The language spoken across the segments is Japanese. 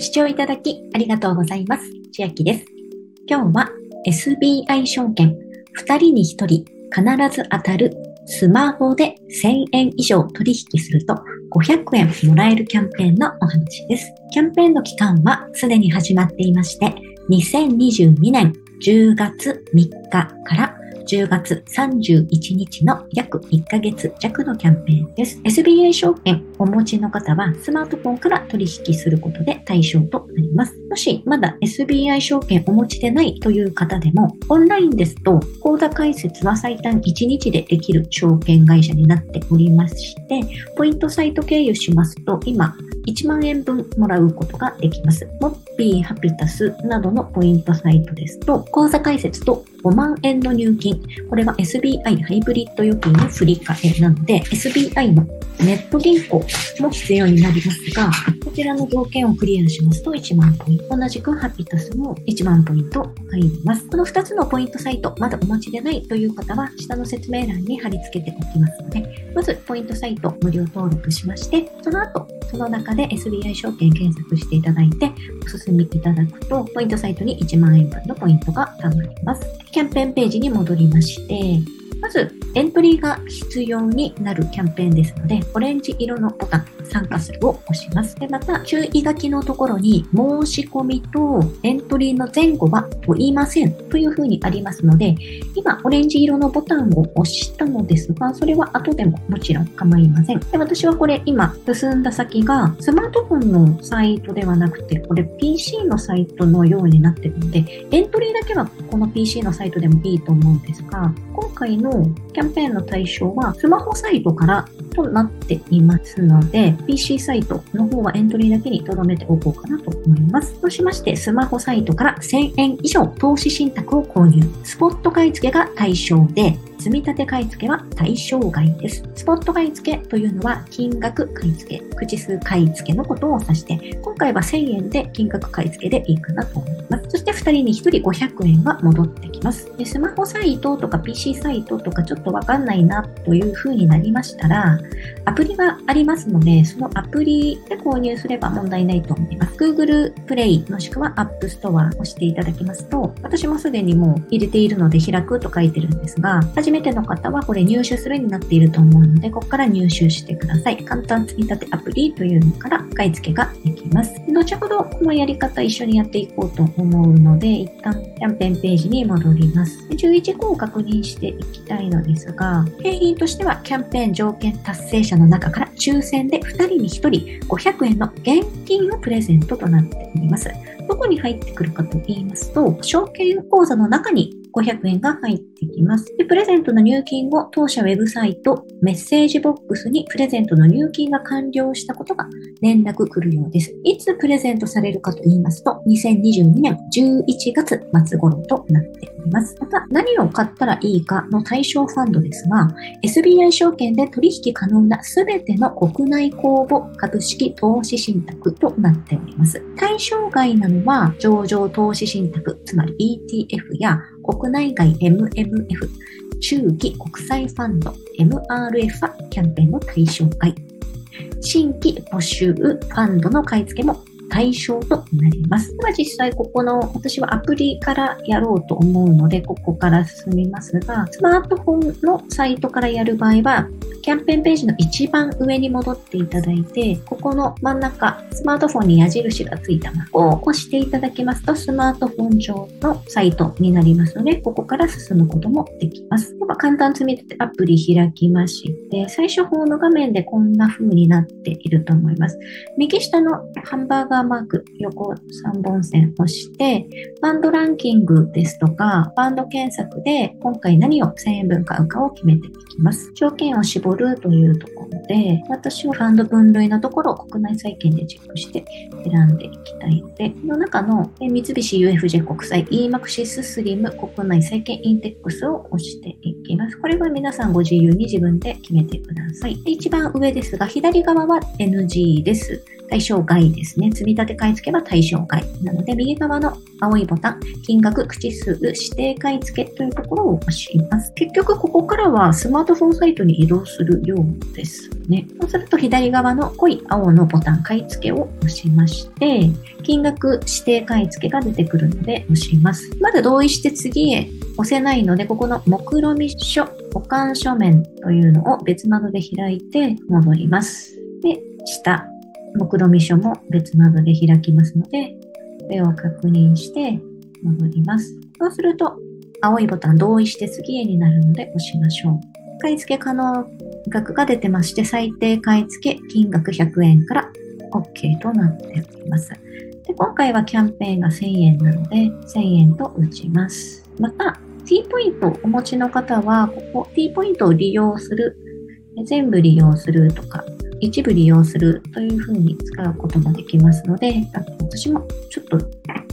視聴いただきありがとうございます。千秋です。今日は SBI 証券2人に1人必ず当たるスマホで1000円以上取引すると500円もらえるキャンペーンのお話です。キャンペーンの期間はすでに始まっていまして、2022年10月3日から10月31日の約1ヶ月弱のキャンペーンです。SBI 証券お持ちの方はスマートフォンから取引することで対象となります。もしまだ SBI 証券お持ちでないという方でも、オンラインですと口座開設は最短1日でできる証券会社になっておりまして、ポイントサイト経由しますと今1万円分もらうことができます。モッピー、ハピタスなどのポイントサイトですと、口座開設と5万円の入金、これは SBI ハイブリッド預金の振り替えなので、SBI のネット銀行も必要になりますが、ちらの条件をクリアしますと1万ポイント。同じくハピタスも1万ポイント入ります。この2つのポイントサイト、まだお持ちでないという方は、下の説明欄に貼り付けておきますので、まずポイントサイト無料登録しまして、その後、その中で SBI 証券検索していただいて、お進みいただくと、ポイントサイトに1万円分のポイントが貯まります。キャンペーンページに戻りまして、ずエントリーが必要になるキャンペーンですので、オレンジ色のボタン、参加するを押します。で、また、注意書きのところに、申し込みとエントリーの前後は問いませんというふうにありますので、今、オレンジ色のボタンを押したのですが、それは後でももちろん構いません。で、私はこれ今、進んだ先が、スマートフォンのサイトではなくて、これ PC のサイトのようになってるので、エントリーだけはこの PC のサイトでもいいと思うんですが、今回のキャンペーンの対象は、スマホサイトからとなっていますので、PC サイトの方はエントリーだけに留めておこうかなと思います。そうしまして、スマホサイトから1000円以上投資信託を購入。スポット買い付けが対象で、積み立て買い付けは対象外です。スポット買い付けというのは金額買い付け、口数買い付けのことを指して、今回は1000円で金額買い付けでいいかなと思います。そして2人に1人500円が戻ってます。でスマホサイトとか PC サイトとかちょっとわかんないなという風になりましたら、アプリがありますので、そのアプリで購入すれば問題ないと思います。Google Play もしくは App Store を押していただきますと、私もすでにもう入れているので開くと書いてるんですが、初めての方はこれ入手するになっていると思うので、ここから入手してください。簡単積み立てアプリというのから買い付けができます。後ほどこのやり方一緒にやっていこうと思うので、一旦キャンペーンページに戻ります。注意事項を確認していきたいのですが、景品としてはキャンペーン条件達成者の中から抽選で2人に1人500円の現金をプレゼントとなっております。どこに入ってくるかと言いますと、証券口座の中に500円が入ってきます。で、プレゼントの入金後、当社ウェブサイト、メッセージボックスにプレゼントの入金が完了したことが連絡来るようです。いつプレゼントされるかと言いますと、2022年11月末頃となっております。また、何を買ったらいいかの対象ファンドですが、SBI 証券で取引可能なすべての国内公募株式投資信託となっております。対象外なのは、上場投資信託、つまり ETF や国内外 MMF、中期国際ファンド MRF はキャンペーンの対象外。新規募集ファンドの買い付けも対象となります。では実際ここの私はアプリからやろうと思うのでここから進みますがスマートフォンのサイトからやる場合はキャンペーンページの一番上に戻っていただいて、ここの真ん中、スマートフォンに矢印がついた箱を押していただきますと、スマートフォン上のサイトになりますので、ここから進むこともできます。では簡単積み立てアプリ開きまして、最初方の画面でこんな風になっていると思います。右下のハンバーガーマーク、横3本線押して、バンドランキングですとか、バンド検索で今回何を1000円分買うかを決めていきます。条件を絞るというところで、私はファンド分類のところを国内債券でチェックして選んでいきたいので、この中の三菱 UFJ 国債 EMAXIS スリム国内債券インテックスを押していきます。これは皆さんご自由に自分で決めてください。一番上ですが、左側は NG です。対象外ですね。積立買い付けは対象外。なので、右側の青いボタン、金額、口数、指定買い付けというところを押します。結局、ここからはスマートフォンサイトに移動するようですね。そうすると、左側の濃い青のボタン、買い付けを押しまして、金額、指定買い付けが出てくるので押します。まだ同意して次へ押せないので、ここの目論見書、保管書面というのを別窓で開いて戻ります。で、下、目論見書も別窓で開きますので、これを確認して戻ります。そうすると、青いボタン同意して次へになるので押しましょう。買い付け可能額が出てまして、最低買い付け金額100円から OK となっております。で今回はキャンペーンが1000円なので、1000円と打ちます。また、T ポイントをお持ちの方は、ここ T ポイントを利用する、全部利用するとか、一部利用するというふうに使うこともできますので、私もちょっと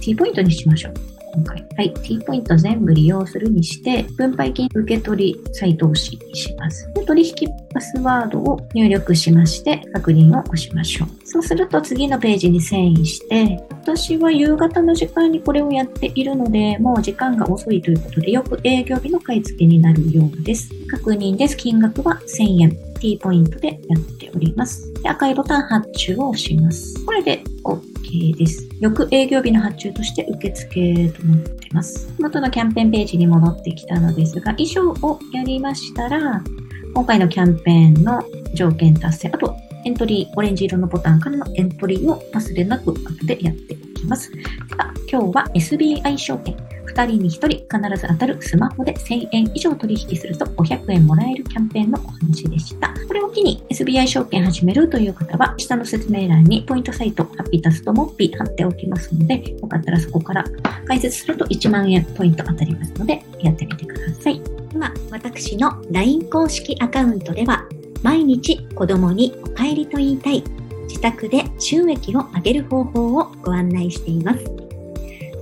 T ポイントにしましょう。今回。はい。T ポイント全部利用するにして、分配金受取再投資にします。で取引パスワードを入力しまして、確認を押しましょう。そうすると次のページに遷移して、私は夕方の時間にこれをやっているので、もう時間が遅いということで、よく営業日の買い付けになるようです。確認です。金額は1000円。T ポイントでやっております。で赤いボタン発注を押します。これで OK です。翌営業日の発注として受付となってます。元のキャンペーンページに戻ってきたのですが、以上をやりましたら、今回のキャンペーンの条件達成、あとエントリー、オレンジ色のボタンからのエントリーを忘れなく後でやっていきます。では今日は SBI 証券2人に1人必ず当たるスマホで1000円以上取引すると500円もらえるキャンペーンのお話でした。これを機に SBI 証券始めるという方は、下の説明欄にポイントサイト、ハッピータスとモッピー貼っておきますので、よかったらそこから解説すると1万円ポイント当たりますので、やってみてください。では、私の LINE 公式アカウントでは、毎日子供にお帰りと言いたい、自宅で収益を上げる方法をご案内しています。